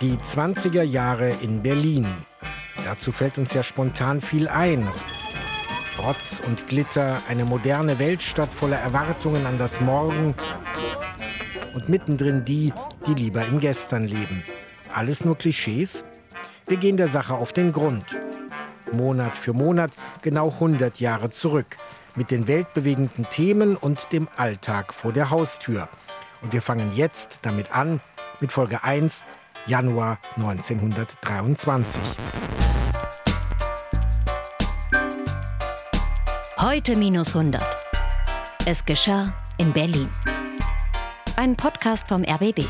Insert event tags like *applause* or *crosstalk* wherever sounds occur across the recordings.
Die 20er Jahre in Berlin. Dazu fällt uns ja spontan viel ein. Rotz und Glitter, eine moderne Weltstadt voller Erwartungen an das Morgen und mittendrin die, die lieber im Gestern leben. Alles nur Klischees? Wir gehen der Sache auf den Grund. Monat für Monat genau 100 Jahre zurück. Mit den weltbewegenden Themen und dem Alltag vor der Haustür. Und wir fangen jetzt damit an, mit Folge 1, Januar 1923. Heute minus 100. Es geschah in Berlin. Ein Podcast vom RBB.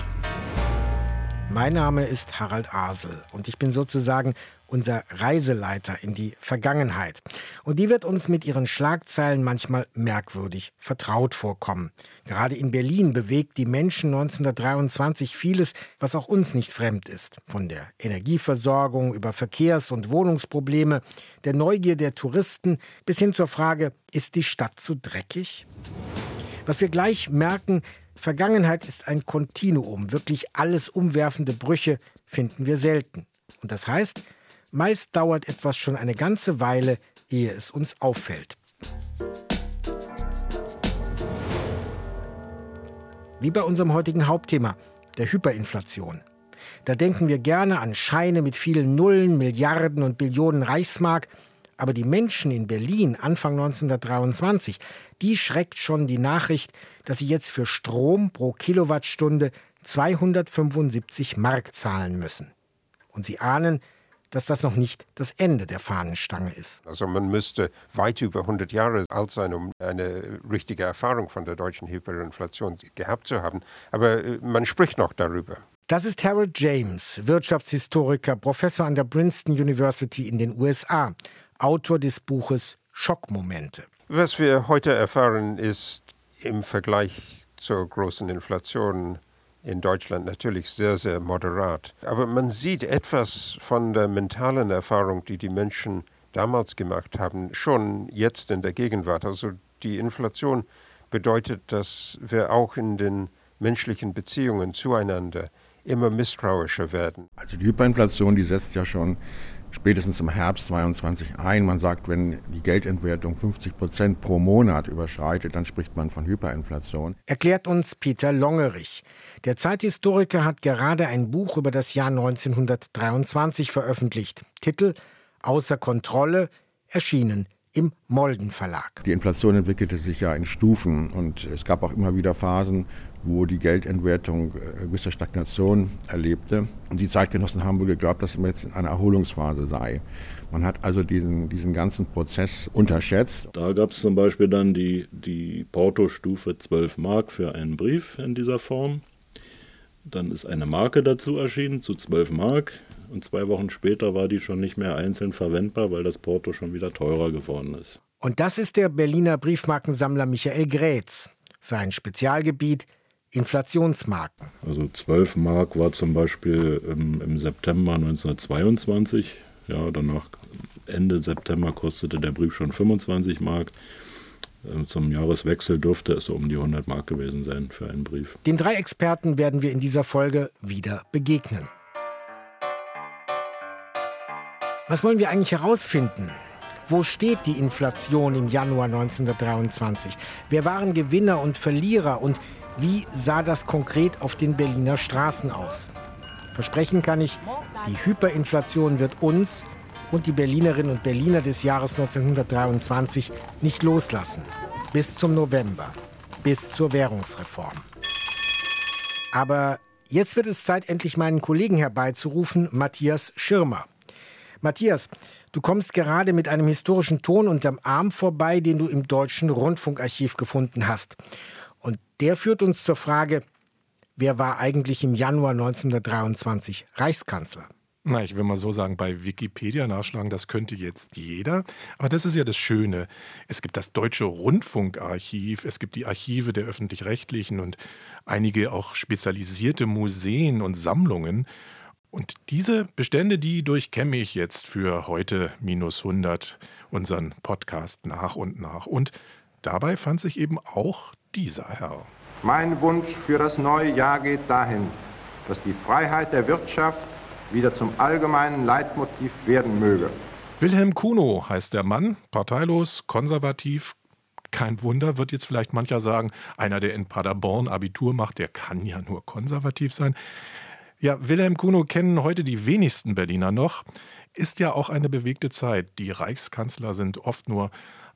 Mein Name ist Harald Asel und ich bin sozusagen unser Reiseleiter in die Vergangenheit. Und die wird uns mit ihren Schlagzeilen manchmal merkwürdig vertraut vorkommen. Gerade in Berlin bewegt die Menschen 1923 vieles, was auch uns nicht fremd ist. Von der Energieversorgung über Verkehrs- und Wohnungsprobleme, der Neugier der Touristen bis hin zur Frage, ist die Stadt zu dreckig? Was wir gleich merken, Vergangenheit ist ein Kontinuum. Wirklich alles umwerfende Brüche finden wir selten. Und das heißt, meist dauert etwas schon eine ganze Weile, ehe es uns auffällt. Wie bei unserem heutigen Hauptthema, der Hyperinflation. Da denken wir gerne an Scheine mit vielen Nullen, Milliarden und Billionen Reichsmark, aber die Menschen in Berlin Anfang 1923, die schreckt schon die Nachricht, dass sie jetzt für Strom pro Kilowattstunde 275 Mark zahlen müssen. Und sie ahnen, dass das noch nicht das Ende der Fahnenstange ist. Also man müsste weit über 100 Jahre alt sein, um eine richtige Erfahrung von der deutschen Hyperinflation gehabt zu haben. Aber äh, man spricht noch darüber. Das ist Harold James, Wirtschaftshistoriker, Professor an der Princeton University in den USA, Autor des Buches Schockmomente. Was wir heute erfahren, ist im Vergleich zur großen Inflation in Deutschland natürlich sehr, sehr moderat. Aber man sieht etwas von der mentalen Erfahrung, die die Menschen damals gemacht haben, schon jetzt in der Gegenwart. Also die Inflation bedeutet, dass wir auch in den menschlichen Beziehungen zueinander immer misstrauischer werden. Also die Hyperinflation, die setzt ja schon spätestens im Herbst 22 ein. Man sagt, wenn die Geldentwertung 50 Prozent pro Monat überschreitet, dann spricht man von Hyperinflation. Erklärt uns Peter Longerich. Der Zeithistoriker hat gerade ein Buch über das Jahr 1923 veröffentlicht. Titel Außer Kontrolle, erschienen im Molden Verlag. Die Inflation entwickelte sich ja in Stufen und es gab auch immer wieder Phasen, wo die Geldentwertung äh, gewisse Stagnation erlebte. Und die Zeitgenossen haben wohl geglaubt, dass man jetzt in einer Erholungsphase sei. Man hat also diesen, diesen ganzen Prozess unterschätzt. Da gab es zum Beispiel dann die, die Portostufe 12 Mark für einen Brief in dieser Form. Dann ist eine Marke dazu erschienen zu 12 Mark und zwei Wochen später war die schon nicht mehr einzeln verwendbar, weil das Porto schon wieder teurer geworden ist. Und das ist der Berliner Briefmarkensammler Michael Grätz. Sein Spezialgebiet Inflationsmarken. Also 12 Mark war zum Beispiel im, im September 1922. Ja, danach Ende September kostete der Brief schon 25 Mark. Ähm, zum Jahreswechsel dürfte es um die 100 Mark gewesen sein für einen Brief. Den drei Experten werden wir in dieser Folge wieder begegnen. Was wollen wir eigentlich herausfinden? Wo steht die Inflation im Januar 1923? Wer waren Gewinner und Verlierer und wie sah das konkret auf den Berliner Straßen aus? Versprechen kann ich, die Hyperinflation wird uns und die Berlinerinnen und Berliner des Jahres 1923 nicht loslassen. Bis zum November, bis zur Währungsreform. Aber jetzt wird es Zeit, endlich meinen Kollegen herbeizurufen, Matthias Schirmer. Matthias, du kommst gerade mit einem historischen Ton unterm Arm vorbei, den du im Deutschen Rundfunkarchiv gefunden hast. Und der führt uns zur Frage, wer war eigentlich im Januar 1923 Reichskanzler? Na, ich will mal so sagen, bei Wikipedia nachschlagen, das könnte jetzt jeder. Aber das ist ja das Schöne. Es gibt das Deutsche Rundfunkarchiv, es gibt die Archive der öffentlich-rechtlichen und einige auch spezialisierte Museen und Sammlungen. Und diese Bestände, die durchkämme ich jetzt für heute minus 100 unseren Podcast nach und nach. Und dabei fand sich eben auch dieser Herr. Mein Wunsch für das neue Jahr geht dahin, dass die Freiheit der Wirtschaft wieder zum allgemeinen Leitmotiv werden möge. Wilhelm Kuno heißt der Mann, parteilos, konservativ. Kein Wunder, wird jetzt vielleicht mancher sagen, einer, der in Paderborn Abitur macht, der kann ja nur konservativ sein. Ja, Wilhelm Kuno kennen heute die wenigsten Berliner noch. Ist ja auch eine bewegte Zeit. Die Reichskanzler sind oft nur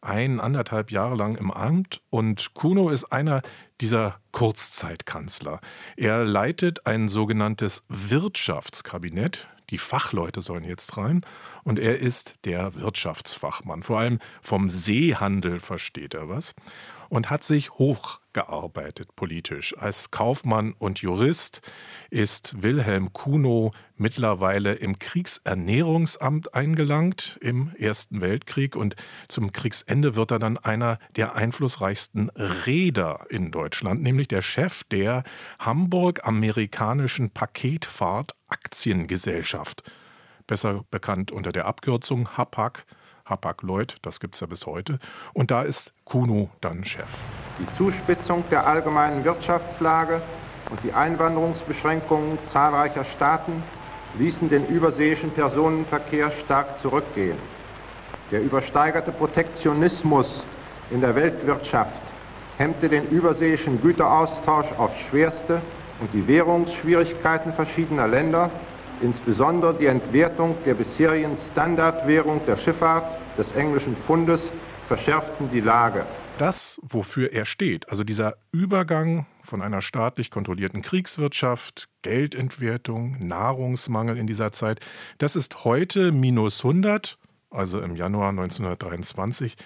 ein, anderthalb Jahre lang im Amt und Kuno ist einer dieser Kurzzeitkanzler. Er leitet ein sogenanntes Wirtschaftskabinett. Die Fachleute sollen jetzt rein und er ist der Wirtschaftsfachmann. Vor allem vom Seehandel versteht er was und hat sich hochgearbeitet politisch. Als Kaufmann und Jurist ist Wilhelm Kuno mittlerweile im Kriegsernährungsamt eingelangt im Ersten Weltkrieg und zum Kriegsende wird er dann einer der einflussreichsten Reeder in Deutschland, nämlich der Chef der Hamburg-amerikanischen Paketfahrt Aktiengesellschaft, besser bekannt unter der Abkürzung HAPAC Hapag-Lloyd, das gibt es ja bis heute. Und da ist Kuno dann Chef. Die Zuspitzung der allgemeinen Wirtschaftslage und die Einwanderungsbeschränkungen zahlreicher Staaten ließen den überseeischen Personenverkehr stark zurückgehen. Der übersteigerte Protektionismus in der Weltwirtschaft hemmte den überseeischen Güteraustausch aufs schwerste und die Währungsschwierigkeiten verschiedener Länder insbesondere die Entwertung der bisherigen Standardwährung der Schifffahrt, des englischen Pfundes, verschärften die Lage. Das, wofür er steht, also dieser Übergang von einer staatlich kontrollierten Kriegswirtschaft, Geldentwertung, Nahrungsmangel in dieser Zeit, das ist heute minus 100, also im Januar 1923,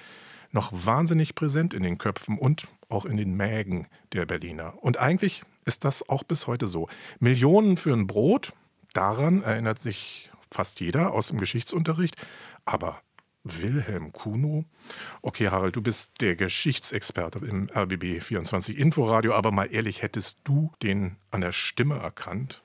noch wahnsinnig präsent in den Köpfen und auch in den Mägen der Berliner. Und eigentlich ist das auch bis heute so. Millionen für ein Brot, Daran erinnert sich fast jeder aus dem Geschichtsunterricht. Aber Wilhelm Kuno? Okay, Harald, du bist der Geschichtsexperte im RBB 24 Inforadio, aber mal ehrlich, hättest du den an der Stimme erkannt?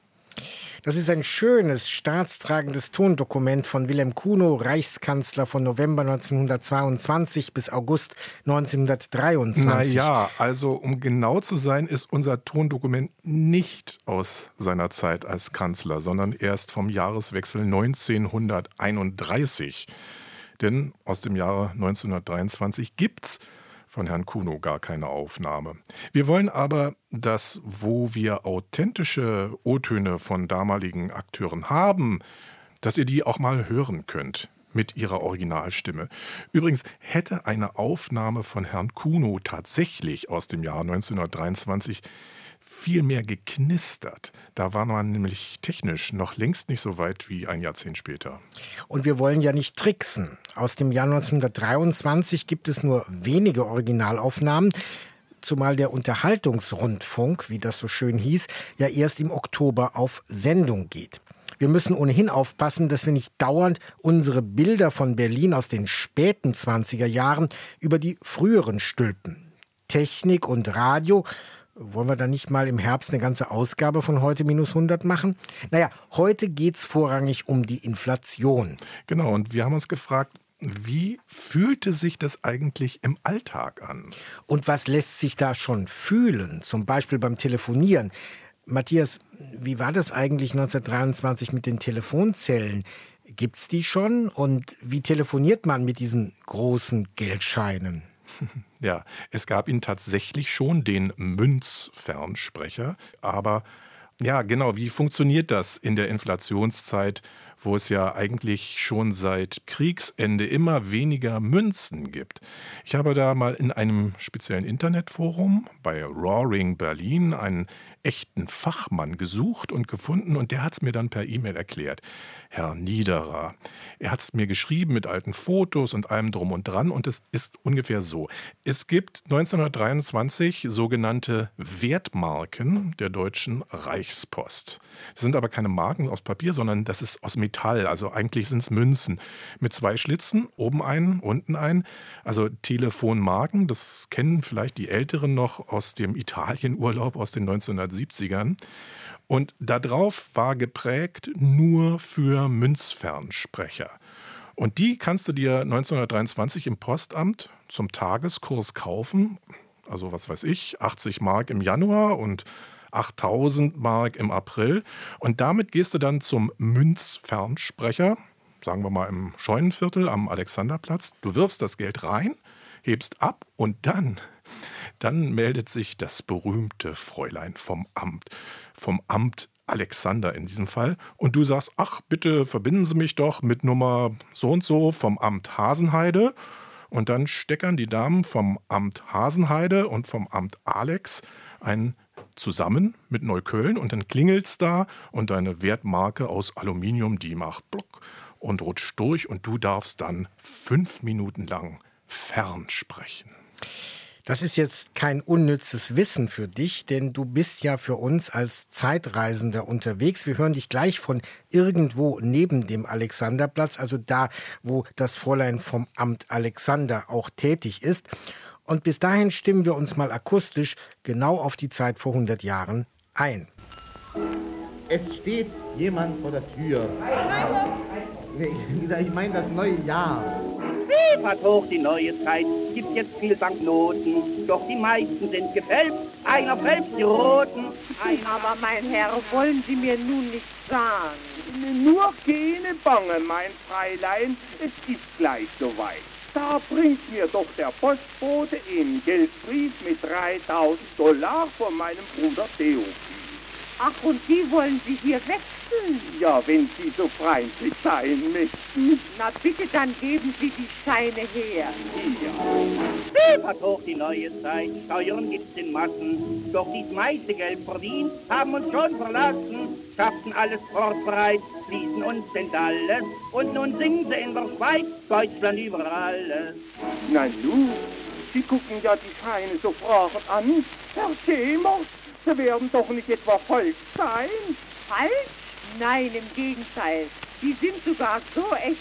Das ist ein schönes, staatstragendes Tondokument von Wilhelm Kuno, Reichskanzler von November 1922 bis August 1923. Na ja, also um genau zu sein, ist unser Tondokument nicht aus seiner Zeit als Kanzler, sondern erst vom Jahreswechsel 1931. Denn aus dem Jahre 1923 gibt's von Herrn Kuno gar keine Aufnahme. Wir wollen aber, dass, wo wir authentische O-Töne von damaligen Akteuren haben, dass ihr die auch mal hören könnt mit ihrer Originalstimme. Übrigens hätte eine Aufnahme von Herrn Kuno tatsächlich aus dem Jahr 1923 viel mehr geknistert. Da war man nämlich technisch noch längst nicht so weit wie ein Jahrzehnt später. Und wir wollen ja nicht tricksen. Aus dem Jahr 1923 gibt es nur wenige Originalaufnahmen zumal der Unterhaltungsrundfunk, wie das so schön hieß, ja erst im Oktober auf Sendung geht. Wir müssen ohnehin aufpassen, dass wir nicht dauernd unsere Bilder von Berlin aus den späten 20er Jahren über die früheren stülpen. Technik und Radio wollen wir dann nicht mal im Herbst eine ganze Ausgabe von heute minus 100 machen? Naja, heute geht es vorrangig um die Inflation. Genau, und wir haben uns gefragt, wie fühlte sich das eigentlich im Alltag an? Und was lässt sich da schon fühlen, zum Beispiel beim Telefonieren? Matthias, wie war das eigentlich 1923 mit den Telefonzellen? Gibt es die schon? Und wie telefoniert man mit diesen großen Geldscheinen? *laughs* Ja, es gab ihn tatsächlich schon, den Münzfernsprecher. Aber ja, genau, wie funktioniert das in der Inflationszeit, wo es ja eigentlich schon seit Kriegsende immer weniger Münzen gibt? Ich habe da mal in einem speziellen Internetforum bei Roaring Berlin einen echten Fachmann gesucht und gefunden und der hat es mir dann per E-Mail erklärt. Herr Niederer. Er hat es mir geschrieben mit alten Fotos und allem drum und dran und es ist ungefähr so. Es gibt 1923 sogenannte Wertmarken der deutschen Reichspost. Das sind aber keine Marken aus Papier, sondern das ist aus Metall. Also eigentlich sind es Münzen mit zwei Schlitzen, oben einen, unten einen. Also Telefonmarken, das kennen vielleicht die Älteren noch aus dem Italienurlaub aus den 1970ern. Und darauf war geprägt nur für Münzfernsprecher. Und die kannst du dir 1923 im Postamt zum Tageskurs kaufen. Also was weiß ich, 80 Mark im Januar und 8000 Mark im April. Und damit gehst du dann zum Münzfernsprecher, sagen wir mal im Scheunenviertel am Alexanderplatz. Du wirfst das Geld rein, hebst ab und dann, dann meldet sich das berühmte Fräulein vom Amt. Vom Amt Alexander in diesem Fall. Und du sagst, ach, bitte verbinden Sie mich doch mit Nummer so und so vom Amt Hasenheide. Und dann steckern die Damen vom Amt Hasenheide und vom Amt Alex einen zusammen mit Neukölln und dann klingelt's da und deine Wertmarke aus Aluminium, die macht Block und rutscht durch und du darfst dann fünf Minuten lang fernsprechen. Das ist jetzt kein unnützes Wissen für dich, denn du bist ja für uns als Zeitreisender unterwegs. Wir hören dich gleich von irgendwo neben dem Alexanderplatz, also da, wo das Fräulein vom Amt Alexander auch tätig ist. Und bis dahin stimmen wir uns mal akustisch genau auf die Zeit vor 100 Jahren ein. Es steht jemand vor der Tür. Ich, ich meine das neue Jahr. Fahrt hoch die neue Zeit, gibt jetzt viel Banknoten, doch die meisten sind gefällt, einer fällt die roten. Einer Aber mein Herr, wollen Sie mir nun nicht sagen? Nur keine Bange, mein Freilein, es ist gleich soweit. Da bringt mir doch der Postbote einen Geldbrief mit 3000 Dollar von meinem Bruder Theophil. Ach, und die wollen Sie hier wechseln? Ja, wenn Sie so freundlich sein möchten. Na bitte, dann geben Sie die Scheine her. Hier. Hat hoch die neue Zeit, Steuern gibt's in Massen, doch die meiste Geld verdient, haben uns schon verlassen, schafften alles fortbereit, ließen uns denn alles, und nun singen sie in der Schweiz, Deutschland über alles. Na nun, Sie gucken ja die Scheine so fragend an, Herr Schämer, Sie werden doch nicht etwa falsch sein? Falsch? Nein, im Gegenteil. Die sind sogar so echt,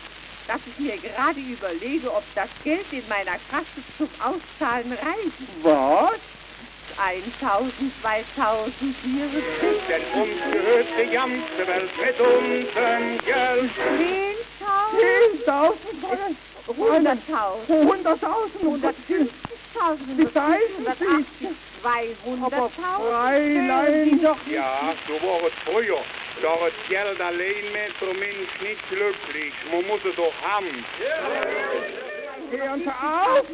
dass ich mir gerade überlege, ob das Geld in meiner Kasse zum Auszahlen reicht. Was? 1000, 2000, 4000. Denn uns gehört die ganze Welt mit unserem Geld. 10.000? 10.000? 100.000. 100.000? 150.000. Wie seien Sie? 200.000. Freilein. Ja, so war es früher. Da das Geld allein macht der Mensch nicht glücklich. Man muss es doch haben. Hören Sie auf!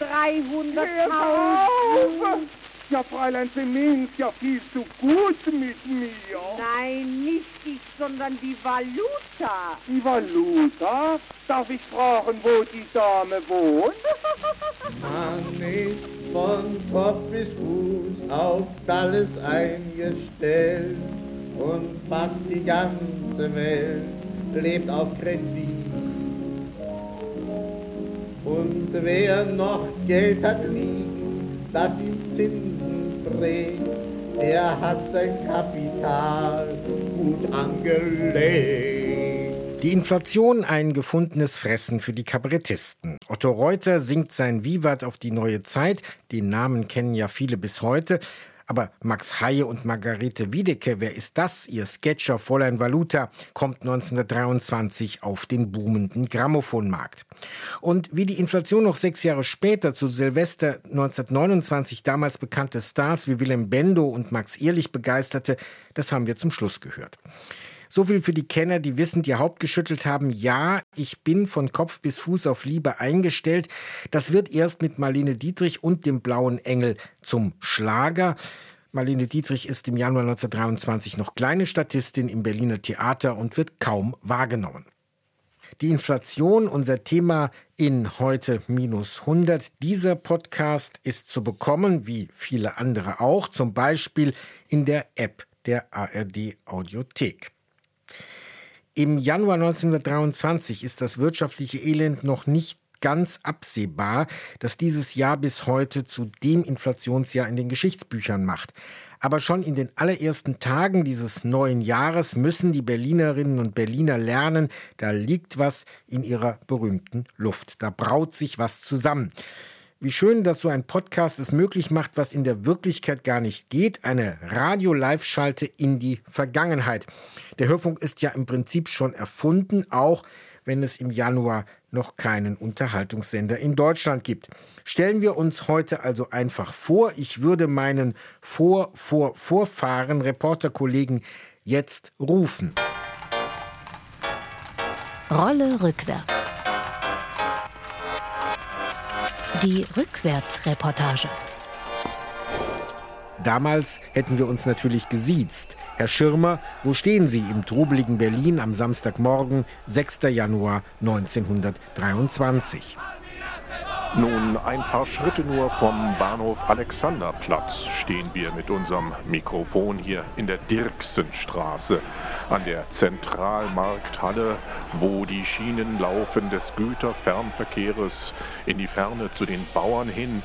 300.000. Ja, Fräulein, Sie meinen ja viel zu gut mit mir. Nein, nicht ich, sondern die Valuta. Die Valuta? Darf ich fragen, wo die Dame wohnt? Man ist von Kopf bis Fuß auf alles eingestellt und fast die ganze Welt lebt auf Kredit. Und wer noch Geld hat liegen, das ihm Zinsen trägt, der hat sein Kapital gut angelegt. Die Inflation ein gefundenes Fressen für die Kabarettisten. Otto Reuter singt sein Vivat auf die neue Zeit. Den Namen kennen ja viele bis heute. Aber Max Haie und Margarete Wiedecke, wer ist das? Ihr Sketcher Fräulein Valuta kommt 1923 auf den boomenden Grammophonmarkt. Und wie die Inflation noch sechs Jahre später zu Silvester 1929 damals bekannte Stars wie Willem Bendo und Max Ehrlich begeisterte, das haben wir zum Schluss gehört. So viel für die Kenner, die wissend ihr Haupt geschüttelt haben. Ja, ich bin von Kopf bis Fuß auf Liebe eingestellt. Das wird erst mit Marlene Dietrich und dem Blauen Engel zum Schlager. Marlene Dietrich ist im Januar 1923 noch kleine Statistin im Berliner Theater und wird kaum wahrgenommen. Die Inflation, unser Thema in heute minus 100. Dieser Podcast ist zu bekommen, wie viele andere auch, zum Beispiel in der App der ARD Audiothek. Im Januar 1923 ist das wirtschaftliche Elend noch nicht ganz absehbar, das dieses Jahr bis heute zu dem Inflationsjahr in den Geschichtsbüchern macht. Aber schon in den allerersten Tagen dieses neuen Jahres müssen die Berlinerinnen und Berliner lernen, da liegt was in ihrer berühmten Luft. Da braut sich was zusammen. Wie schön, dass so ein Podcast es möglich macht, was in der Wirklichkeit gar nicht geht, eine Radio-Live-Schalte in die Vergangenheit. Der Hörfunk ist ja im Prinzip schon erfunden, auch wenn es im Januar noch keinen Unterhaltungssender in Deutschland gibt. Stellen wir uns heute also einfach vor, ich würde meinen Vor, Vor, Vorfahren, Reporterkollegen jetzt rufen. Rolle rückwärts. Die Rückwärtsreportage. Damals hätten wir uns natürlich gesiezt. Herr Schirmer, wo stehen Sie im trubeligen Berlin am Samstagmorgen, 6. Januar 1923? Nun, ein paar Schritte nur vom Bahnhof Alexanderplatz stehen wir mit unserem Mikrofon hier in der Dirksenstraße an der Zentralmarkthalle, wo die Schienen laufen des Güterfernverkehrs in die Ferne zu den Bauern hin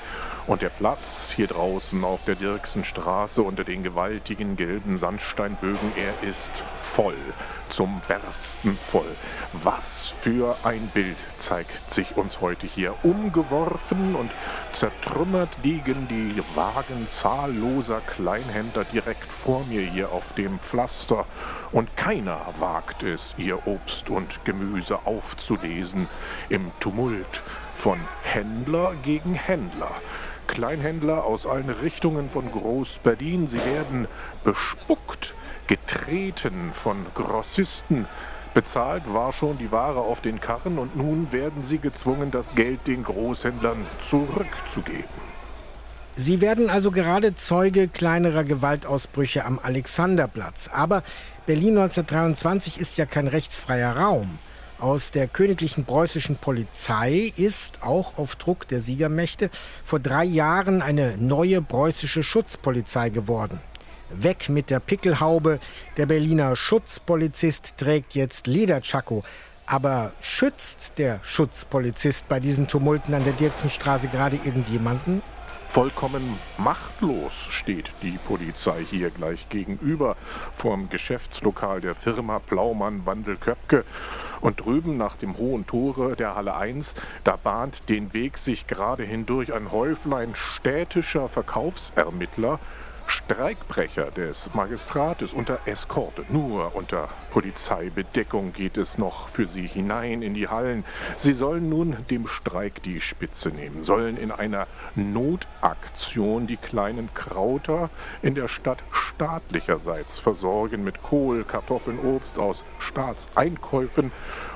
und der Platz hier draußen auf der Dirksenstraße unter den gewaltigen gelben Sandsteinbögen, er ist voll, zum Bersten voll. Was für ein Bild zeigt sich uns heute hier. Umgeworfen und zertrümmert liegen die Wagen zahlloser Kleinhändler direkt vor mir hier auf dem Pflaster. Und keiner wagt es, ihr Obst und Gemüse aufzulesen im Tumult von Händler gegen Händler. Kleinhändler aus allen Richtungen von Groß-Berlin. Sie werden bespuckt, getreten von Grossisten. Bezahlt war schon die Ware auf den Karren und nun werden sie gezwungen, das Geld den Großhändlern zurückzugeben. Sie werden also gerade Zeuge kleinerer Gewaltausbrüche am Alexanderplatz. Aber Berlin 1923 ist ja kein rechtsfreier Raum aus der königlichen preußischen Polizei ist auch auf Druck der Siegermächte vor drei Jahren eine neue preußische Schutzpolizei geworden. Weg mit der Pickelhaube. Der Berliner Schutzpolizist trägt jetzt Lederchako. Aber schützt der Schutzpolizist bei diesen Tumulten an der Dirksenstraße gerade irgendjemanden? Vollkommen machtlos steht die Polizei hier gleich gegenüber vom Geschäftslokal der Firma Plaumann Wandelköpke. Und drüben nach dem hohen Tore der Halle 1, da bahnt den Weg sich gerade hindurch ein Häuflein städtischer Verkaufsermittler, Streikbrecher des Magistrates unter Eskorte. Nur unter Polizeibedeckung geht es noch für sie hinein in die Hallen. Sie sollen nun dem Streik die Spitze nehmen, sollen in einer Notaktion die kleinen Krauter in der Stadt staatlicherseits versorgen mit Kohl, Kartoffeln, Obst aus Staatseinkäufen,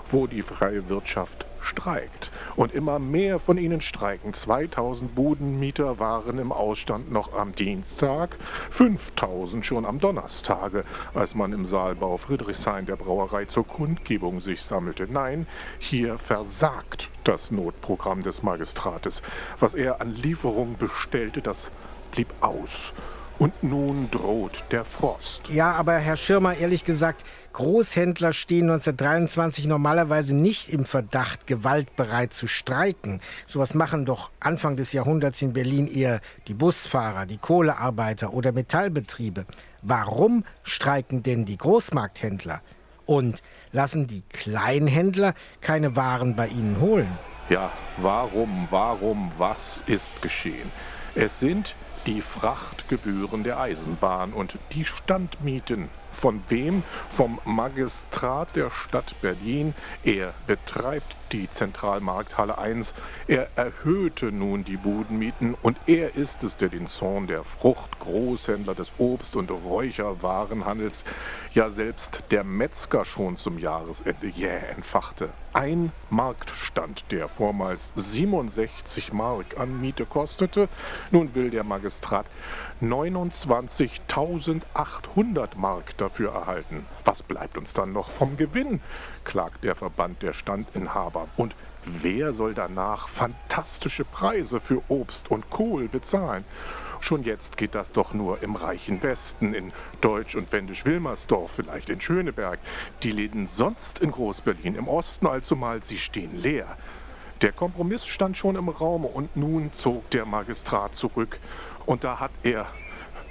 wo die freie Wirtschaft streikt. Und immer mehr von ihnen streiken. 2000 Budenmieter waren im Ausstand noch am Dienstag, 5000 schon am Donnerstage, als man im Saalbau Friedrichshain der Brauerei zur Kundgebung sich sammelte. Nein, hier versagt das Notprogramm des Magistrates. Was er an Lieferungen bestellte, das blieb aus. Und nun droht der Frost. Ja, aber Herr Schirmer, ehrlich gesagt, Großhändler stehen 1923 normalerweise nicht im Verdacht, gewaltbereit zu streiken. Sowas machen doch Anfang des Jahrhunderts in Berlin eher die Busfahrer, die Kohlearbeiter oder Metallbetriebe. Warum streiken denn die Großmarkthändler? Und lassen die Kleinhändler keine Waren bei ihnen holen? Ja, warum, warum, was ist geschehen? Es sind die Frachtgebühren der Eisenbahn und die Standmieten. Von wem? Vom Magistrat der Stadt Berlin. Er betreibt die Zentralmarkthalle 1. Er erhöhte nun die Budenmieten und er ist es, der den Zorn der Fruchtgroßhändler des Obst- und Räucherwarenhandels, ja selbst der Metzger schon zum Jahresende jäh entfachte. Ein Marktstand, der vormals 67 Mark an Miete kostete, nun will der Magistrat 29.800 Mark dafür erhalten. Was bleibt uns dann noch vom Gewinn? klagt der Verband der Standinhaber. Und wer soll danach fantastische Preise für Obst und Kohl bezahlen? Schon jetzt geht das doch nur im reichen Westen, in Deutsch- und Wendisch-Wilmersdorf, vielleicht in Schöneberg. Die Läden sonst in Groß-Berlin, im Osten allzumal, sie stehen leer. Der Kompromiss stand schon im Raum und nun zog der Magistrat zurück und da hat er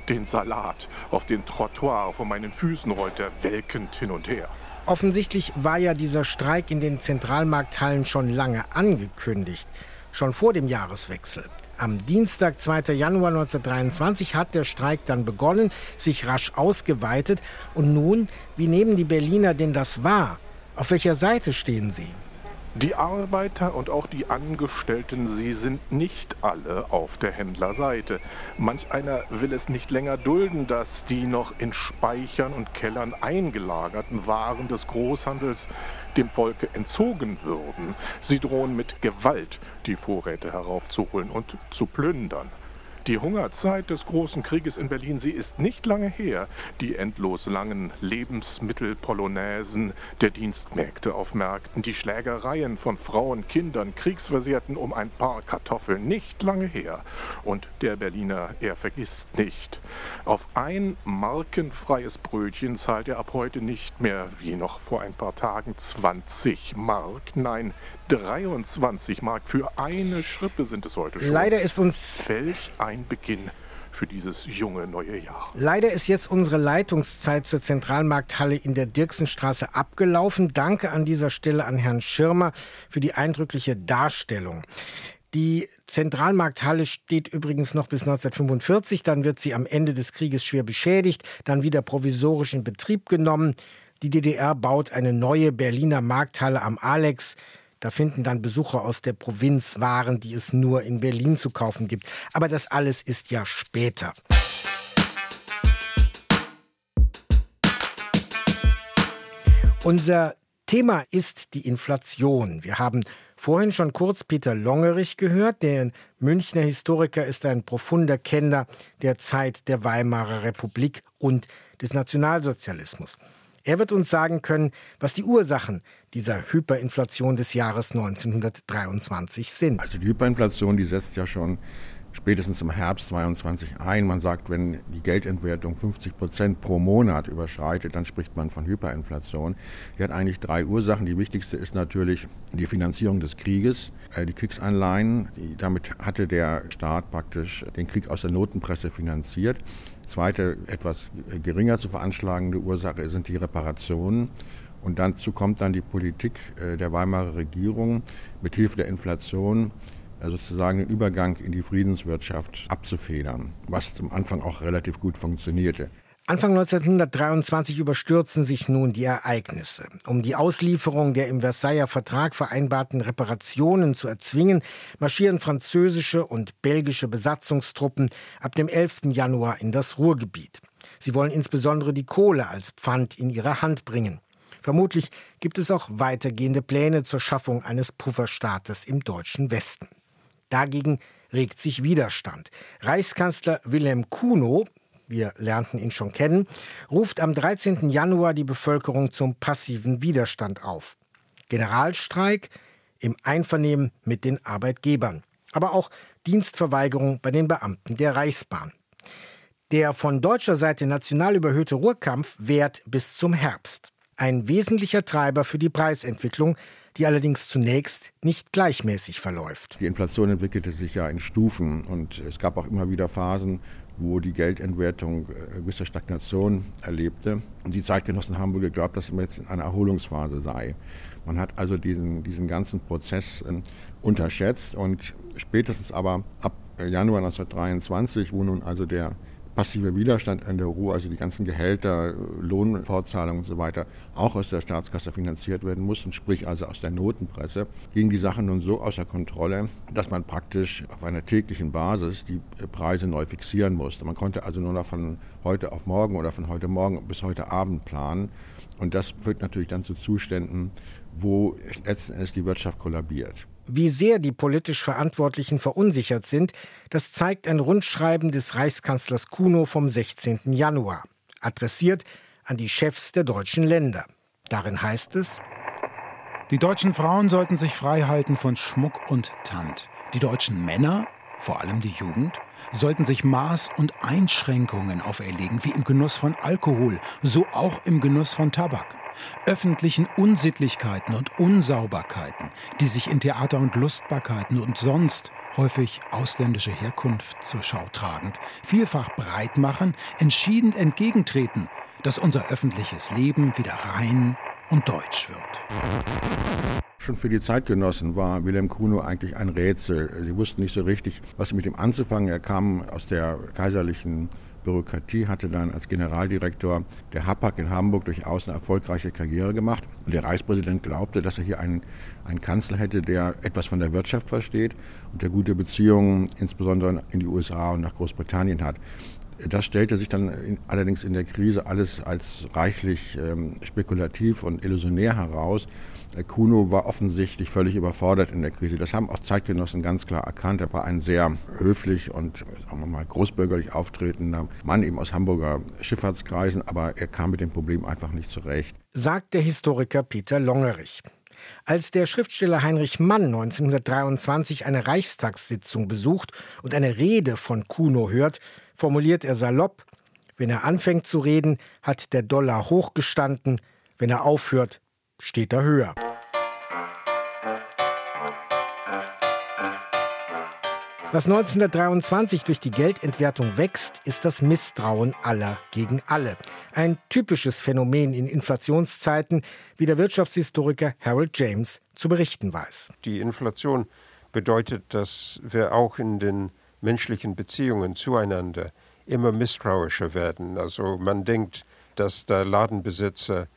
den Salat auf den Trottoir vor meinen Füßen rollt er welkend hin und her. Offensichtlich war ja dieser Streik in den Zentralmarkthallen schon lange angekündigt, schon vor dem Jahreswechsel. Am Dienstag, 2. Januar 1923, hat der Streik dann begonnen, sich rasch ausgeweitet. Und nun, wie nehmen die Berliner denn das wahr? Auf welcher Seite stehen sie? Die Arbeiter und auch die Angestellten, sie sind nicht alle auf der Händlerseite. Manch einer will es nicht länger dulden, dass die noch in Speichern und Kellern eingelagerten Waren des Großhandels dem Volke entzogen würden. Sie drohen mit Gewalt die Vorräte heraufzuholen und zu plündern. Die Hungerzeit des großen Krieges in Berlin, sie ist nicht lange her. Die endlos langen Lebensmittelpolonaisen der Dienstmägde auf Märkten, die Schlägereien von Frauen, Kindern, Kriegsversehrten um ein paar Kartoffeln, nicht lange her. Und der Berliner, er vergisst nicht. Auf ein markenfreies Brötchen zahlt er ab heute nicht mehr, wie noch vor ein paar Tagen, 20 Mark, nein, 23 Mark für eine Schrippe sind es heute schon. Leider ist uns. Welch ein Beginn für dieses junge neue Jahr. Leider ist jetzt unsere Leitungszeit zur Zentralmarkthalle in der Dirksenstraße abgelaufen. Danke an dieser Stelle an Herrn Schirmer für die eindrückliche Darstellung. Die Zentralmarkthalle steht übrigens noch bis 1945, dann wird sie am Ende des Krieges schwer beschädigt, dann wieder provisorisch in Betrieb genommen. Die DDR baut eine neue Berliner Markthalle am Alex. Da finden dann Besucher aus der Provinz Waren, die es nur in Berlin zu kaufen gibt. Aber das alles ist ja später. Unser Thema ist die Inflation. Wir haben vorhin schon kurz Peter Longerich gehört. Der Münchner Historiker ist ein profunder Kenner der Zeit der Weimarer Republik und des Nationalsozialismus. Er wird uns sagen können, was die Ursachen dieser Hyperinflation des Jahres 1923 sind. Also die Hyperinflation, die setzt ja schon spätestens im Herbst 22 ein. Man sagt, wenn die Geldentwertung 50 Prozent pro Monat überschreitet, dann spricht man von Hyperinflation. Die hat eigentlich drei Ursachen. Die wichtigste ist natürlich die Finanzierung des Krieges, äh, die Kriegsanleihen. damit hatte der Staat praktisch den Krieg aus der Notenpresse finanziert. Zweite, etwas geringer zu veranschlagende Ursache sind die Reparationen. Und dazu kommt dann die Politik äh, der Weimarer Regierung, mithilfe der Inflation äh, sozusagen den Übergang in die Friedenswirtschaft abzufedern, was zum Anfang auch relativ gut funktionierte. Anfang 1923 überstürzen sich nun die Ereignisse. Um die Auslieferung der im Versailler Vertrag vereinbarten Reparationen zu erzwingen, marschieren französische und belgische Besatzungstruppen ab dem 11. Januar in das Ruhrgebiet. Sie wollen insbesondere die Kohle als Pfand in ihre Hand bringen. Vermutlich gibt es auch weitergehende Pläne zur Schaffung eines Pufferstaates im deutschen Westen. Dagegen regt sich Widerstand. Reichskanzler Wilhelm Kuno, wir lernten ihn schon kennen, ruft am 13. Januar die Bevölkerung zum passiven Widerstand auf. Generalstreik im Einvernehmen mit den Arbeitgebern, aber auch Dienstverweigerung bei den Beamten der Reichsbahn. Der von deutscher Seite national überhöhte Ruhrkampf währt bis zum Herbst. Ein wesentlicher Treiber für die Preisentwicklung, die allerdings zunächst nicht gleichmäßig verläuft. Die Inflation entwickelte sich ja in Stufen und es gab auch immer wieder Phasen, wo die Geldentwertung äh, gewisse Stagnation erlebte. Und die Zeitgenossen haben wohl geglaubt, dass man jetzt in einer Erholungsphase sei. Man hat also diesen, diesen ganzen Prozess äh, unterschätzt und spätestens aber ab Januar 1923, wo nun also der passive Widerstand an der Ruhe, also die ganzen Gehälter, Lohnfortzahlungen und so weiter, auch aus der Staatskasse finanziert werden mussten, sprich also aus der Notenpresse, ging die Sache nun so außer Kontrolle, dass man praktisch auf einer täglichen Basis die Preise neu fixieren musste. Man konnte also nur noch von heute auf morgen oder von heute Morgen bis heute Abend planen. Und das führt natürlich dann zu Zuständen, wo letzten Endes die Wirtschaft kollabiert. Wie sehr die politisch Verantwortlichen verunsichert sind, das zeigt ein Rundschreiben des Reichskanzlers Kuno vom 16. Januar, adressiert an die Chefs der deutschen Länder. Darin heißt es, die deutschen Frauen sollten sich frei halten von Schmuck und Tand. Die deutschen Männer, vor allem die Jugend, sollten sich Maß und Einschränkungen auferlegen, wie im Genuss von Alkohol, so auch im Genuss von Tabak. Öffentlichen Unsittlichkeiten und Unsauberkeiten, die sich in Theater und Lustbarkeiten und sonst häufig ausländische Herkunft zur Schau tragend, vielfach breit machen, entschieden entgegentreten, dass unser öffentliches Leben wieder rein und deutsch wird. Schon für die Zeitgenossen war Wilhelm Kuno eigentlich ein Rätsel. Sie wussten nicht so richtig, was mit ihm anzufangen. Er kam aus der kaiserlichen Bürokratie, hatte dann als Generaldirektor der HAPAG in Hamburg durchaus eine erfolgreiche Karriere gemacht. Und der Reichspräsident glaubte, dass er hier einen, einen Kanzler hätte, der etwas von der Wirtschaft versteht und der gute Beziehungen insbesondere in die USA und nach Großbritannien hat. Das stellte sich dann in, allerdings in der Krise alles als reichlich ähm, spekulativ und illusionär heraus. Kuno war offensichtlich völlig überfordert in der Krise. Das haben auch Zeitgenossen ganz klar erkannt. Er war ein sehr höflich und sagen wir mal großbürgerlich auftretender Mann eben aus Hamburger Schifffahrtskreisen, aber er kam mit dem Problem einfach nicht zurecht. Sagt der Historiker Peter Longerich. Als der Schriftsteller Heinrich Mann 1923 eine Reichstagssitzung besucht und eine Rede von Kuno hört, formuliert er salopp, wenn er anfängt zu reden, hat der Dollar hochgestanden, wenn er aufhört, steht er höher. Was 1923 durch die Geldentwertung wächst, ist das Misstrauen aller gegen alle. Ein typisches Phänomen in Inflationszeiten, wie der Wirtschaftshistoriker Harold James zu berichten weiß. Die Inflation bedeutet, dass wir auch in den menschlichen Beziehungen zueinander immer misstrauischer werden. Also man denkt, dass der Ladenbesitzer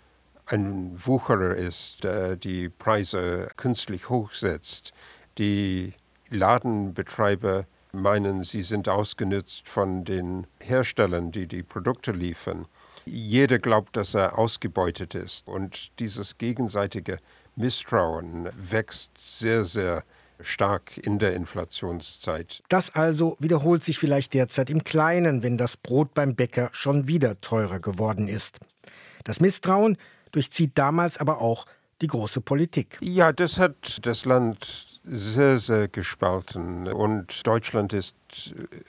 ein Wucherer ist, der die Preise künstlich hochsetzt. Die Ladenbetreiber meinen, sie sind ausgenützt von den Herstellern, die die Produkte liefern. Jeder glaubt, dass er ausgebeutet ist. Und dieses gegenseitige Misstrauen wächst sehr, sehr stark in der Inflationszeit. Das also wiederholt sich vielleicht derzeit im Kleinen, wenn das Brot beim Bäcker schon wieder teurer geworden ist. Das Misstrauen durchzieht damals aber auch die große Politik. Ja, das hat das Land sehr, sehr gespalten und Deutschland ist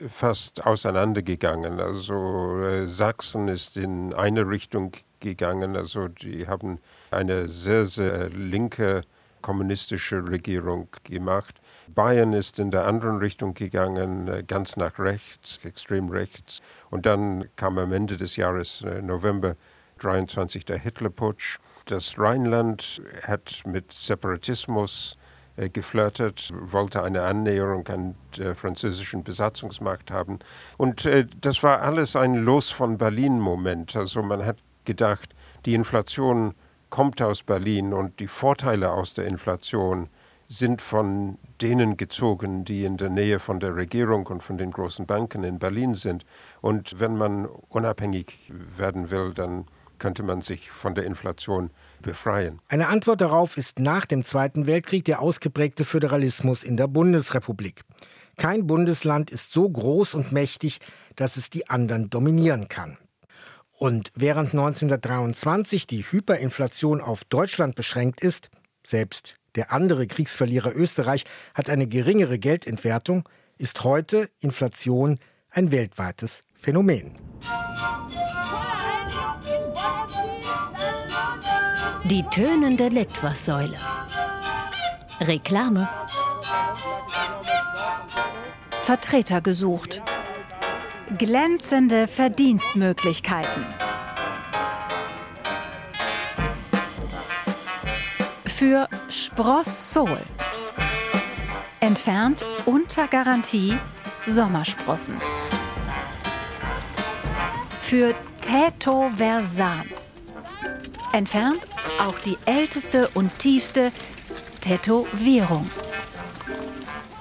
fast auseinandergegangen. Also äh, Sachsen ist in eine Richtung gegangen, also die haben eine sehr, sehr linke kommunistische Regierung gemacht. Bayern ist in der anderen Richtung gegangen, äh, ganz nach rechts, extrem rechts. Und dann kam am Ende des Jahres äh, November 23 der Hitlerputsch. Das Rheinland hat mit Separatismus äh, geflirtet, wollte eine Annäherung an der französischen Besatzungsmacht haben. Und das war alles ein Los von Berlin-Moment. Also man hat gedacht, die Inflation kommt aus Berlin und die Vorteile aus der Inflation sind von denen gezogen, die in der Nähe von der Regierung und von den großen Banken in Berlin sind. Und wenn man unabhängig werden will, dann könnte man sich von der Inflation befreien. Eine Antwort darauf ist nach dem Zweiten Weltkrieg der ausgeprägte Föderalismus in der Bundesrepublik. Kein Bundesland ist so groß und mächtig, dass es die anderen dominieren kann. Und während 1923 die Hyperinflation auf Deutschland beschränkt ist, selbst der andere Kriegsverlierer Österreich hat eine geringere Geldentwertung, ist heute Inflation ein weltweites Phänomen. Die tönende Litwassäule. Reklame. Vertreter gesucht. Glänzende Verdienstmöglichkeiten. Für Spross Sol. Entfernt unter Garantie Sommersprossen. Für Täto Versan. Entfernt auch die älteste und tiefste Tätowierung.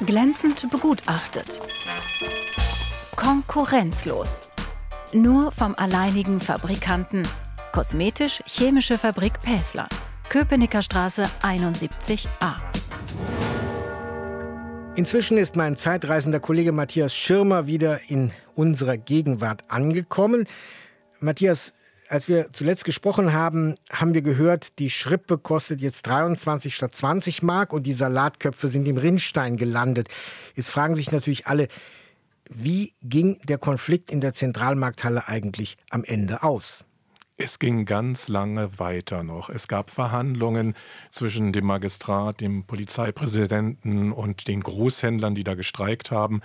Glänzend begutachtet. Konkurrenzlos. Nur vom alleinigen Fabrikanten. Kosmetisch-chemische Fabrik Päsler. Köpenicker Straße 71a. Inzwischen ist mein zeitreisender Kollege Matthias Schirmer wieder in unserer Gegenwart angekommen. Matthias, als wir zuletzt gesprochen haben, haben wir gehört, die Schrippe kostet jetzt 23 statt 20 Mark und die Salatköpfe sind im Rinnstein gelandet. Jetzt fragen sich natürlich alle, wie ging der Konflikt in der Zentralmarkthalle eigentlich am Ende aus? Es ging ganz lange weiter noch. Es gab Verhandlungen zwischen dem Magistrat, dem Polizeipräsidenten und den Großhändlern, die da gestreikt haben.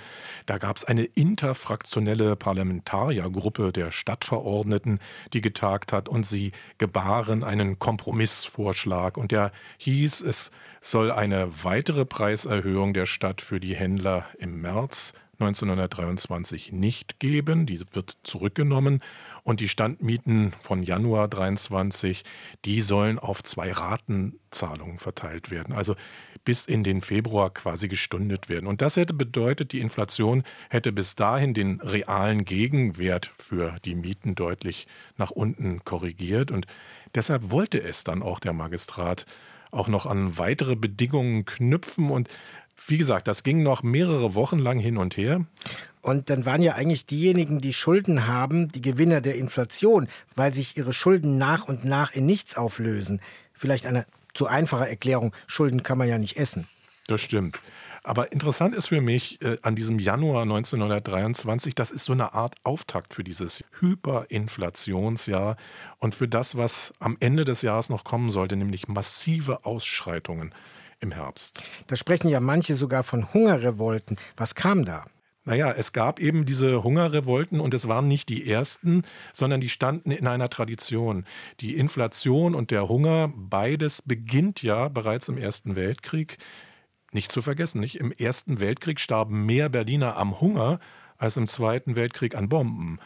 Da gab es eine interfraktionelle Parlamentariergruppe der Stadtverordneten, die getagt hat und sie gebaren einen Kompromissvorschlag. Und der hieß, es soll eine weitere Preiserhöhung der Stadt für die Händler im März 1923 nicht geben. Die wird zurückgenommen. Und die Standmieten von Januar 23, die sollen auf zwei Ratenzahlungen verteilt werden. Also bis in den Februar quasi gestundet werden. Und das hätte bedeutet, die Inflation hätte bis dahin den realen Gegenwert für die Mieten deutlich nach unten korrigiert. Und deshalb wollte es dann auch der Magistrat auch noch an weitere Bedingungen knüpfen. Und wie gesagt, das ging noch mehrere Wochen lang hin und her. Und dann waren ja eigentlich diejenigen, die Schulden haben, die Gewinner der Inflation, weil sich ihre Schulden nach und nach in nichts auflösen. Vielleicht eine zu einfache Erklärung, Schulden kann man ja nicht essen. Das stimmt. Aber interessant ist für mich äh, an diesem Januar 1923, das ist so eine Art Auftakt für dieses Hyperinflationsjahr und für das, was am Ende des Jahres noch kommen sollte, nämlich massive Ausschreitungen im Herbst. Da sprechen ja manche sogar von Hungerrevolten. Was kam da? Naja, es gab eben diese Hungerrevolten und es waren nicht die ersten, sondern die standen in einer Tradition. Die Inflation und der Hunger, beides beginnt ja bereits im Ersten Weltkrieg. Nicht zu vergessen, nicht? Im Ersten Weltkrieg starben mehr Berliner am Hunger als im Zweiten Weltkrieg an Bomben.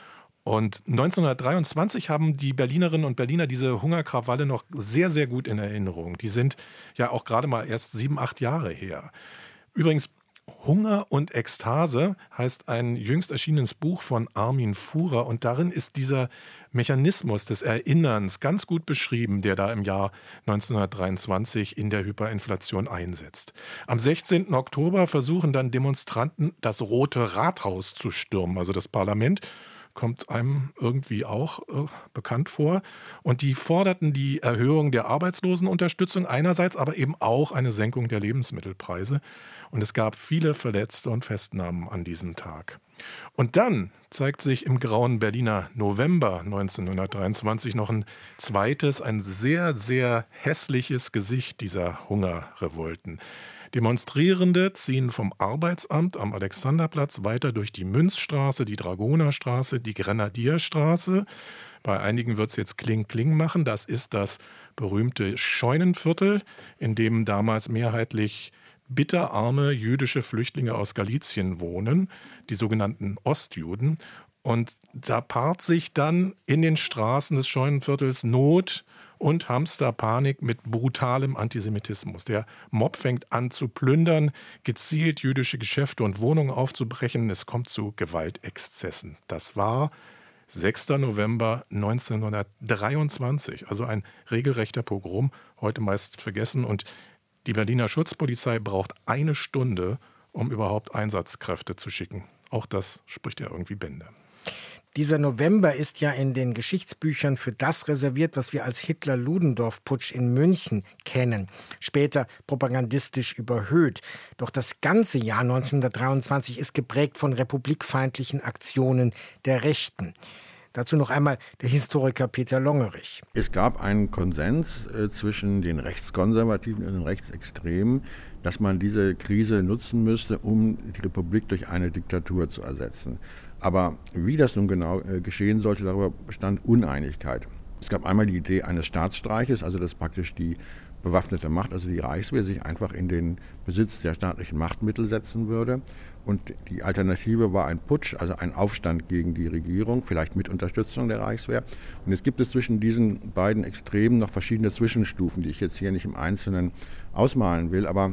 Und 1923 haben die Berlinerinnen und Berliner diese Hungerkrawalle noch sehr, sehr gut in Erinnerung. Die sind ja auch gerade mal erst sieben, acht Jahre her. Übrigens, Hunger und Ekstase heißt ein jüngst erschienenes Buch von Armin Fuhrer und darin ist dieser Mechanismus des Erinnerns ganz gut beschrieben, der da im Jahr 1923 in der Hyperinflation einsetzt. Am 16. Oktober versuchen dann Demonstranten, das Rote Rathaus zu stürmen, also das Parlament kommt einem irgendwie auch äh, bekannt vor. Und die forderten die Erhöhung der Arbeitslosenunterstützung einerseits, aber eben auch eine Senkung der Lebensmittelpreise. Und es gab viele Verletzte und Festnahmen an diesem Tag. Und dann zeigt sich im grauen Berliner November 1923 noch ein zweites, ein sehr, sehr hässliches Gesicht dieser Hungerrevolten. Demonstrierende ziehen vom Arbeitsamt am Alexanderplatz weiter durch die Münzstraße, die Dragonerstraße, die Grenadierstraße. Bei einigen wird es jetzt Kling-Kling machen. Das ist das berühmte Scheunenviertel, in dem damals mehrheitlich bitterarme jüdische Flüchtlinge aus Galizien wohnen, die sogenannten Ostjuden. Und da paart sich dann in den Straßen des Scheunenviertels Not und Hamsterpanik mit brutalem Antisemitismus. Der Mob fängt an zu plündern, gezielt jüdische Geschäfte und Wohnungen aufzubrechen. Es kommt zu Gewaltexzessen. Das war 6. November 1923, also ein regelrechter Pogrom, heute meist vergessen. Und die Berliner Schutzpolizei braucht eine Stunde, um überhaupt Einsatzkräfte zu schicken. Auch das spricht ja irgendwie Bände. Dieser November ist ja in den Geschichtsbüchern für das reserviert, was wir als Hitler-Ludendorff-Putsch in München kennen, später propagandistisch überhöht. Doch das ganze Jahr 1923 ist geprägt von republikfeindlichen Aktionen der Rechten. Dazu noch einmal der Historiker Peter Longerich. Es gab einen Konsens äh, zwischen den Rechtskonservativen und den Rechtsextremen, dass man diese Krise nutzen müsste, um die Republik durch eine Diktatur zu ersetzen. Aber wie das nun genau äh, geschehen sollte, darüber bestand Uneinigkeit. Es gab einmal die Idee eines Staatsstreiches, also dass praktisch die bewaffnete Macht, also die Reichswehr, sich einfach in den Besitz der staatlichen Machtmittel setzen würde. Und die Alternative war ein Putsch, also ein Aufstand gegen die Regierung, vielleicht mit Unterstützung der Reichswehr. Und jetzt gibt es zwischen diesen beiden Extremen noch verschiedene Zwischenstufen, die ich jetzt hier nicht im Einzelnen ausmalen will. Aber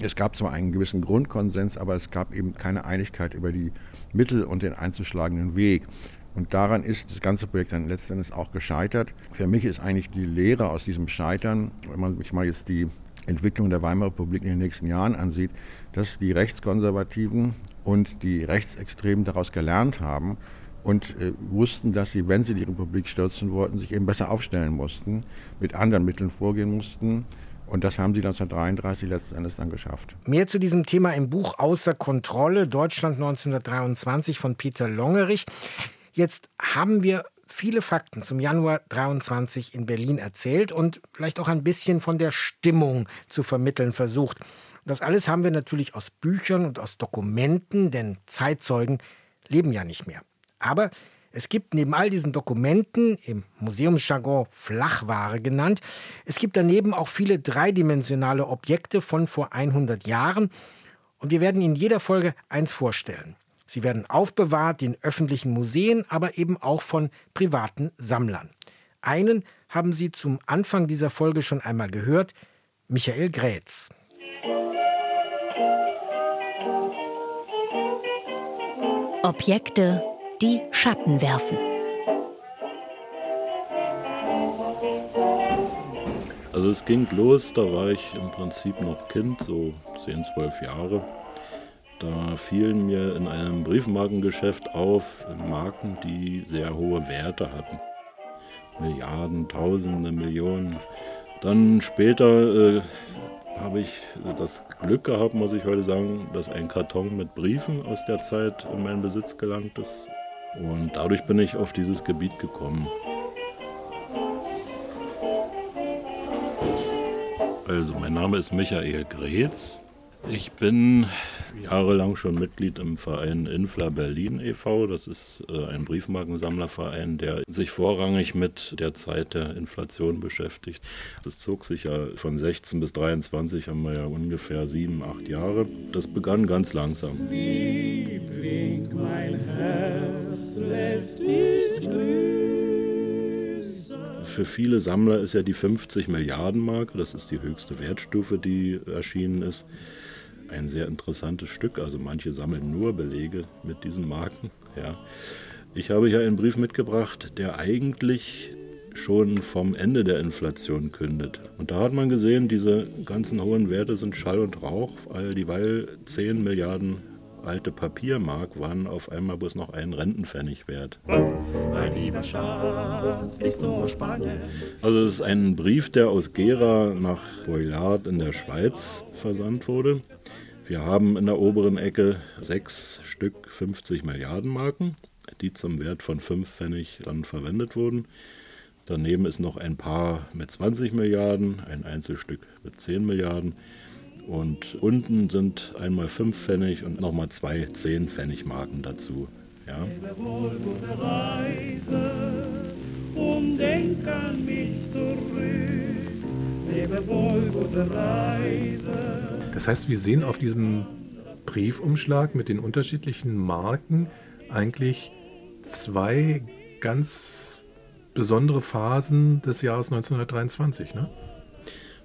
es gab zwar einen gewissen Grundkonsens, aber es gab eben keine Einigkeit über die Mittel und den einzuschlagenden Weg. Und daran ist das ganze Projekt dann letztendlich auch gescheitert. Für mich ist eigentlich die Lehre aus diesem Scheitern, wenn man sich mal jetzt die Entwicklung der Weimarer Republik in den nächsten Jahren ansieht, dass die Rechtskonservativen und die Rechtsextremen daraus gelernt haben und äh, wussten, dass sie, wenn sie die Republik stürzen wollten, sich eben besser aufstellen mussten, mit anderen Mitteln vorgehen mussten. Und das haben sie 1933 letzten Endes dann geschafft. Mehr zu diesem Thema im Buch Außer Kontrolle Deutschland 1923 von Peter Longerich. Jetzt haben wir viele Fakten zum Januar 23 in Berlin erzählt und vielleicht auch ein bisschen von der Stimmung zu vermitteln versucht. Das alles haben wir natürlich aus Büchern und aus Dokumenten, denn Zeitzeugen leben ja nicht mehr. Aber es gibt neben all diesen Dokumenten, im Museumsjargon Flachware genannt, es gibt daneben auch viele dreidimensionale Objekte von vor 100 Jahren Und wir werden in jeder Folge eins vorstellen. Sie werden aufbewahrt in öffentlichen Museen, aber eben auch von privaten Sammlern. Einen haben Sie zum Anfang dieser Folge schon einmal gehört, Michael Grätz. Objekte, die Schatten werfen. Also es ging los, da war ich im Prinzip noch Kind, so 10, 12 Jahre. Da fielen mir in einem Briefmarkengeschäft auf Marken, die sehr hohe Werte hatten. Milliarden, Tausende, Millionen. Dann später äh, habe ich das Glück gehabt, muss ich heute sagen, dass ein Karton mit Briefen aus der Zeit in meinen Besitz gelangt ist. Und dadurch bin ich auf dieses Gebiet gekommen. Also, mein Name ist Michael Gretz. Ich bin jahrelang schon Mitglied im Verein Infla Berlin e.V. Das ist äh, ein Briefmarkensammlerverein, der sich vorrangig mit der Zeit der Inflation beschäftigt. Das zog sich ja von 16 bis 23, haben wir ja ungefähr sieben, acht Jahre. Das begann ganz langsam. Liebling, mein Herz für viele Sammler ist ja die 50 Milliarden Marke, das ist die höchste Wertstufe, die erschienen ist, ein sehr interessantes Stück. Also manche sammeln nur Belege mit diesen Marken. Ja. Ich habe hier einen Brief mitgebracht, der eigentlich schon vom Ende der Inflation kündet. Und da hat man gesehen, diese ganzen hohen Werte sind Schall und Rauch, all dieweil 10 Milliarden alte Papiermark waren auf einmal bloß noch einen Rentenpfennig wert. Mein lieber Schatz, ist nur spannend. Also es ist ein Brief, der aus Gera nach Boilard in der Schweiz versandt wurde. Wir haben in der oberen Ecke sechs Stück 50 Milliarden Marken, die zum Wert von 5 Pfennig dann verwendet wurden. Daneben ist noch ein paar mit 20 Milliarden, ein Einzelstück mit 10 Milliarden. Und unten sind einmal 5 Pfennig und nochmal zwei 10 Pfennig Marken dazu. Ja. Wohl, gute Reise und denk an mich zurück. Lebe wohl, gute Reise. Das heißt, wir sehen auf diesem Briefumschlag mit den unterschiedlichen Marken eigentlich zwei ganz besondere Phasen des Jahres 1923, ne?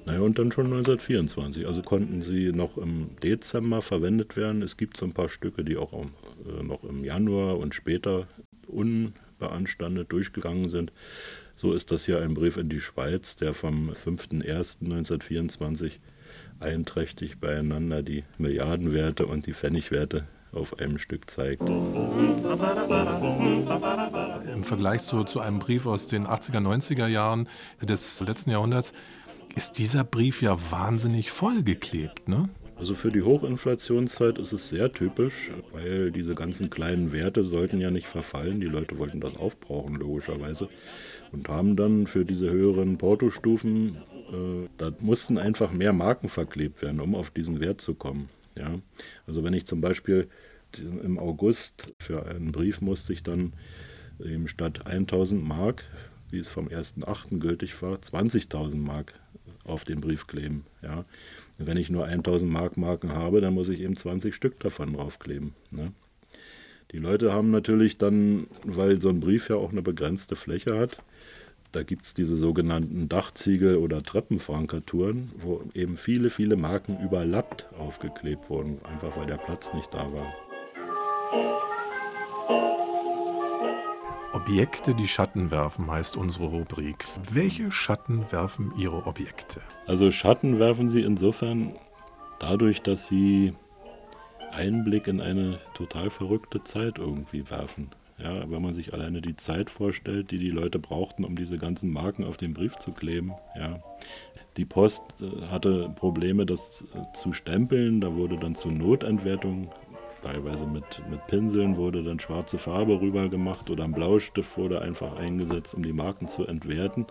Naja, und dann schon 1924. Also konnten sie noch im Dezember verwendet werden. Es gibt so ein paar Stücke, die auch äh, noch im Januar und später unbeanstandet durchgegangen sind. So ist das hier ein Brief in die Schweiz, der vom 5.01.1924 einträchtig beieinander die Milliardenwerte und die Pfennigwerte auf einem Stück zeigt. Im Vergleich zu, zu einem Brief aus den 80er, 90er Jahren des letzten Jahrhunderts ist dieser Brief ja wahnsinnig vollgeklebt, ne? Also für die Hochinflationszeit ist es sehr typisch, weil diese ganzen kleinen Werte sollten ja nicht verfallen. Die Leute wollten das aufbrauchen, logischerweise. Und haben dann für diese höheren Portostufen äh, da mussten einfach mehr Marken verklebt werden, um auf diesen Wert zu kommen. Ja? Also wenn ich zum Beispiel im August für einen Brief musste ich dann eben statt 1000 Mark, wie es vom 1.8. gültig war, 20.000 Mark auf den Brief kleben. Ja? wenn ich nur 1000 Mark Marken habe, dann muss ich eben 20 Stück davon draufkleben. Ne? Die Leute haben natürlich dann, weil so ein Brief ja auch eine begrenzte Fläche hat, da gibt es diese sogenannten Dachziegel- oder Treppenfrankaturen, wo eben viele, viele Marken überlappt aufgeklebt wurden, einfach weil der Platz nicht da war. Objekte, die Schatten werfen, heißt unsere Rubrik. Welche Schatten werfen Ihre Objekte? Also Schatten werfen sie insofern dadurch, dass sie Einblick in eine total verrückte Zeit irgendwie werfen. Ja, wenn man sich alleine die Zeit vorstellt, die die Leute brauchten, um diese ganzen Marken auf den Brief zu kleben. Ja. Die Post äh, hatte Probleme, das zu stempeln. Da wurde dann zur Notentwertung, teilweise mit, mit Pinseln, wurde dann schwarze Farbe rüber gemacht oder ein Blaustift wurde einfach eingesetzt, um die Marken zu entwerten.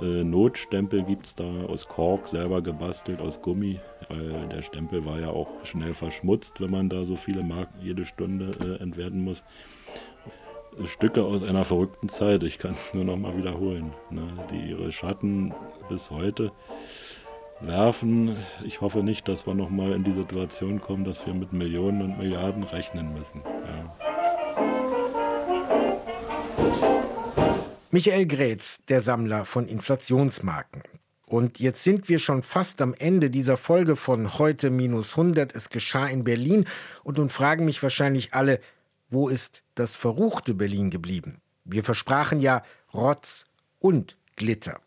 Äh, Notstempel gibt es da aus Kork selber gebastelt, aus Gummi, weil der Stempel war ja auch schnell verschmutzt, wenn man da so viele Marken jede Stunde äh, entwerten muss. Stücke aus einer verrückten Zeit. Ich kann es nur noch mal wiederholen. Ne? Die ihre Schatten bis heute werfen. Ich hoffe nicht, dass wir nochmal in die Situation kommen, dass wir mit Millionen und Milliarden rechnen müssen. Ja. Michael Grätz, der Sammler von Inflationsmarken. Und jetzt sind wir schon fast am Ende dieser Folge von heute minus 100. Es geschah in Berlin. Und nun fragen mich wahrscheinlich alle, wo ist das verruchte Berlin geblieben? Wir versprachen ja Rotz und Glitter.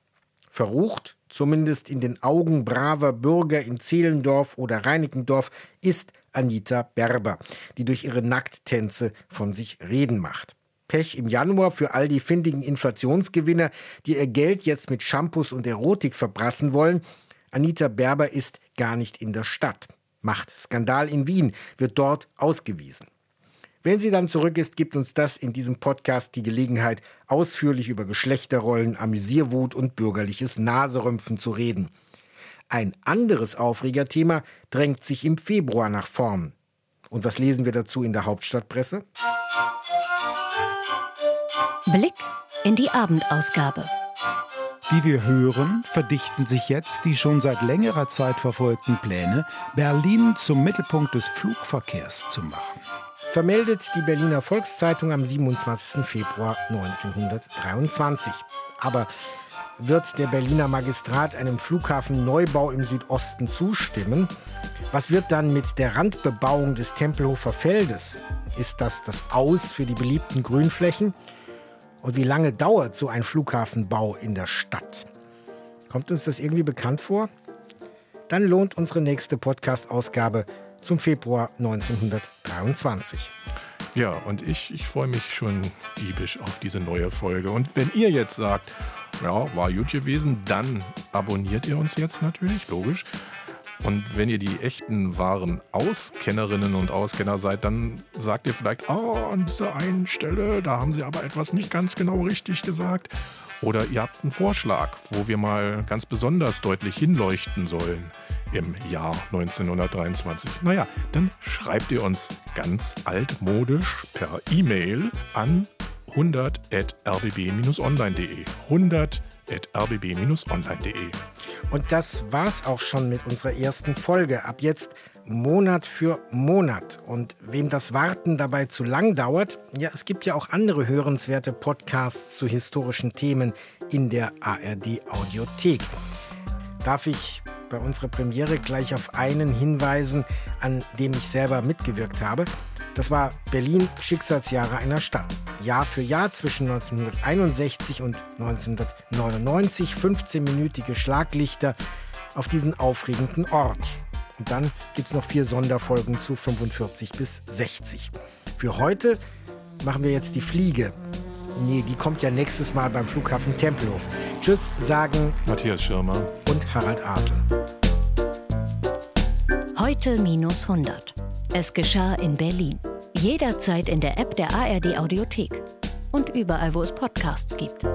Verrucht, zumindest in den Augen braver Bürger in Zehlendorf oder Reinickendorf, ist Anita Berber, die durch ihre Nackttänze von sich reden macht. Pech im Januar für all die findigen Inflationsgewinner, die ihr Geld jetzt mit Shampoos und Erotik verbrassen wollen. Anita Berber ist gar nicht in der Stadt. Macht Skandal in Wien, wird dort ausgewiesen. Wenn sie dann zurück ist, gibt uns das in diesem Podcast die Gelegenheit, ausführlich über Geschlechterrollen, Amüsierwut und bürgerliches Naserümpfen zu reden. Ein anderes Aufregerthema drängt sich im Februar nach vorn. Und was lesen wir dazu in der Hauptstadtpresse? Blick in die Abendausgabe. Wie wir hören, verdichten sich jetzt die schon seit längerer Zeit verfolgten Pläne, Berlin zum Mittelpunkt des Flugverkehrs zu machen vermeldet die Berliner Volkszeitung am 27. Februar 1923. Aber wird der Berliner Magistrat einem Flughafenneubau im Südosten zustimmen? Was wird dann mit der Randbebauung des Tempelhofer Feldes? Ist das das Aus für die beliebten Grünflächen? Und wie lange dauert so ein Flughafenbau in der Stadt? Kommt uns das irgendwie bekannt vor? Dann lohnt unsere nächste Podcast-Ausgabe zum Februar 1923. Ja, und ich, ich freue mich schon diebisch auf diese neue Folge. Und wenn ihr jetzt sagt, ja, war gut gewesen, dann abonniert ihr uns jetzt natürlich, logisch. Und wenn ihr die echten, wahren Auskennerinnen und Auskenner seid, dann sagt ihr vielleicht, oh, an dieser einen Stelle, da haben sie aber etwas nicht ganz genau richtig gesagt. Oder ihr habt einen Vorschlag, wo wir mal ganz besonders deutlich hinleuchten sollen im Jahr 1923. Naja, dann schreibt ihr uns ganz altmodisch per E-Mail an 100.rbb-online.de. 100.rbb-online.de. Und das war's auch schon mit unserer ersten Folge. Ab jetzt Monat für Monat. Und wem das Warten dabei zu lang dauert, ja, es gibt ja auch andere hörenswerte Podcasts zu historischen Themen in der ARD Audiothek. Darf ich bei unserer Premiere gleich auf einen hinweisen, an dem ich selber mitgewirkt habe? Das war Berlin Schicksalsjahre einer Stadt. Jahr für Jahr zwischen 1961 und 1999 15-minütige Schlaglichter auf diesen aufregenden Ort. Und dann gibt es noch vier Sonderfolgen zu 45 bis 60. Für heute machen wir jetzt die Fliege. Nee, die kommt ja nächstes Mal beim Flughafen Tempelhof. Tschüss sagen Matthias Schirmer und Harald Asel. Heute minus 100. Es geschah in Berlin. Jederzeit in der App der ARD Audiothek und überall, wo es Podcasts gibt.